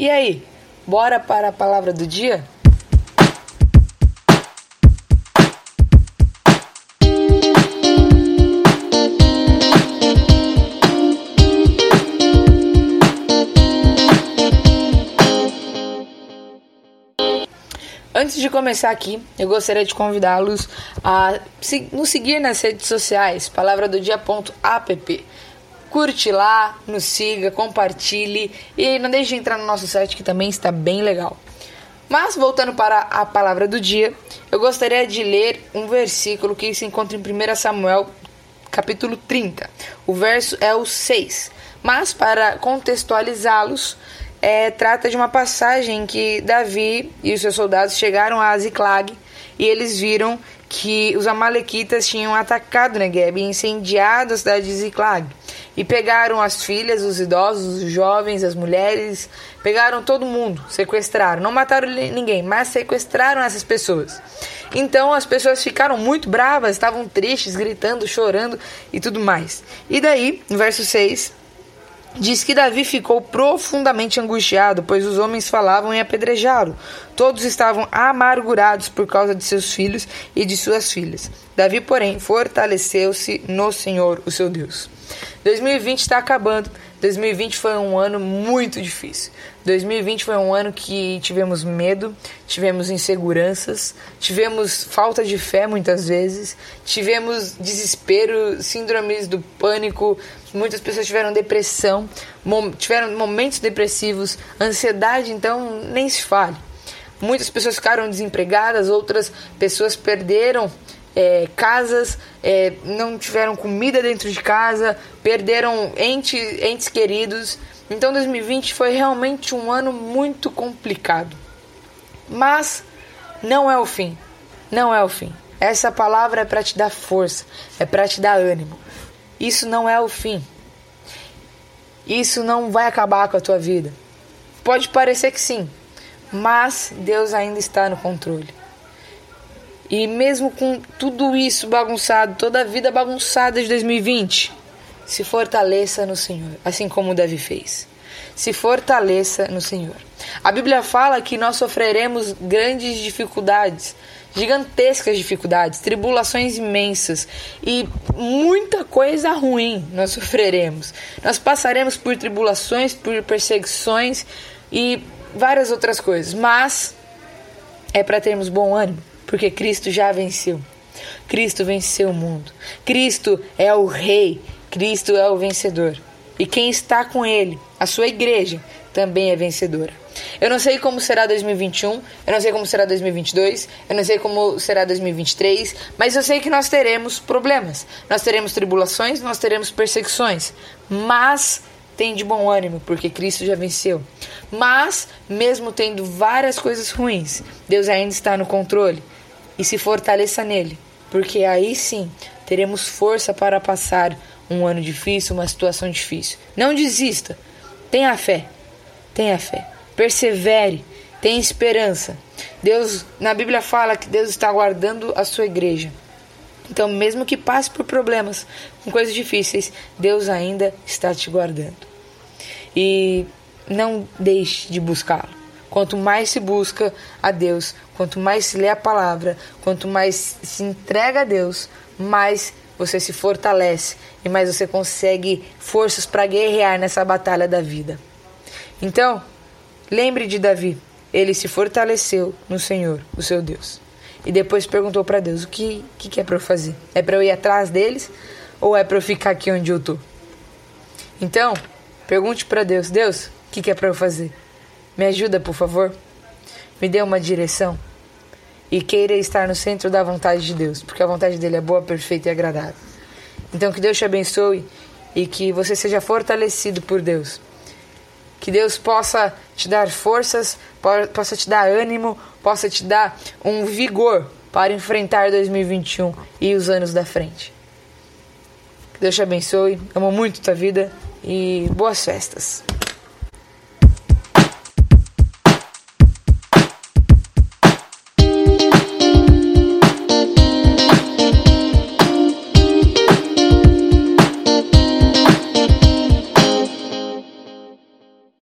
E aí, bora para a palavra do dia? Antes de começar aqui, eu gostaria de convidá-los a nos seguir nas redes sociais, palavra do dia.app. Curte lá, nos siga, compartilhe e não deixe de entrar no nosso site que também está bem legal. Mas voltando para a palavra do dia, eu gostaria de ler um versículo que se encontra em 1 Samuel, capítulo 30. O verso é o 6. Mas para contextualizá-los, é, trata de uma passagem que Davi e os seus soldados chegaram a Ziklag e eles viram que os amalequitas tinham atacado Negev e incendiado a cidade de Ziklag. E pegaram as filhas, os idosos, os jovens, as mulheres, pegaram todo mundo, sequestraram. Não mataram ninguém, mas sequestraram essas pessoas. Então as pessoas ficaram muito bravas, estavam tristes, gritando, chorando e tudo mais. E daí, no verso 6, Diz que Davi ficou profundamente angustiado, pois os homens falavam em apedrejá-lo. Todos estavam amargurados por causa de seus filhos e de suas filhas. Davi, porém, fortaleceu-se no Senhor, o seu Deus. 2020 está acabando. 2020 foi um ano muito difícil. 2020 foi um ano que tivemos medo, tivemos inseguranças, tivemos falta de fé muitas vezes, tivemos desespero, síndromes do pânico, muitas pessoas tiveram depressão, tiveram momentos depressivos, ansiedade, então nem se fale. Muitas pessoas ficaram desempregadas, outras pessoas perderam é, casas, é, não tiveram comida dentro de casa, perderam entes, entes queridos. Então 2020 foi realmente um ano muito complicado. Mas não é o fim. Não é o fim. Essa palavra é para te dar força, é para te dar ânimo. Isso não é o fim. Isso não vai acabar com a tua vida. Pode parecer que sim, mas Deus ainda está no controle. E mesmo com tudo isso bagunçado, toda a vida bagunçada de 2020, se fortaleça no Senhor, assim como Davi fez. Se fortaleça no Senhor. A Bíblia fala que nós sofreremos grandes dificuldades, gigantescas dificuldades, tribulações imensas e muita coisa ruim nós sofreremos. Nós passaremos por tribulações, por perseguições e várias outras coisas, mas é para termos bom ânimo porque Cristo já venceu. Cristo venceu o mundo. Cristo é o Rei. Cristo é o vencedor. E quem está com Ele, a sua igreja, também é vencedora. Eu não sei como será 2021, eu não sei como será 2022, eu não sei como será 2023, mas eu sei que nós teremos problemas, nós teremos tribulações, nós teremos perseguições, mas tem de bom ânimo, porque Cristo já venceu. Mas, mesmo tendo várias coisas ruins, Deus ainda está no controle e se fortaleça nele, porque aí sim teremos força para passar um ano difícil, uma situação difícil. Não desista, tenha fé, tenha fé, persevere, tenha esperança. Deus, na Bíblia fala que Deus está guardando a sua igreja. Então, mesmo que passe por problemas, com coisas difíceis, Deus ainda está te guardando. E não deixe de buscá-lo. Quanto mais se busca a Deus, quanto mais se lê a palavra, quanto mais se entrega a Deus, mais você se fortalece e mais você consegue forças para guerrear nessa batalha da vida. Então, lembre de Davi. Ele se fortaleceu no Senhor, o seu Deus. E depois perguntou para Deus: o que, que, que é para eu fazer? É para eu ir atrás deles ou é para eu ficar aqui onde eu estou? Então, pergunte para Deus: Deus, o que, que é para eu fazer? Me ajuda, por favor. Me dê uma direção. E queira estar no centro da vontade de Deus, porque a vontade dele é boa, perfeita e agradável. Então, que Deus te abençoe e que você seja fortalecido por Deus. Que Deus possa te dar forças, possa te dar ânimo, possa te dar um vigor para enfrentar 2021 e os anos da frente. Que Deus te abençoe, amo muito tua vida e boas festas.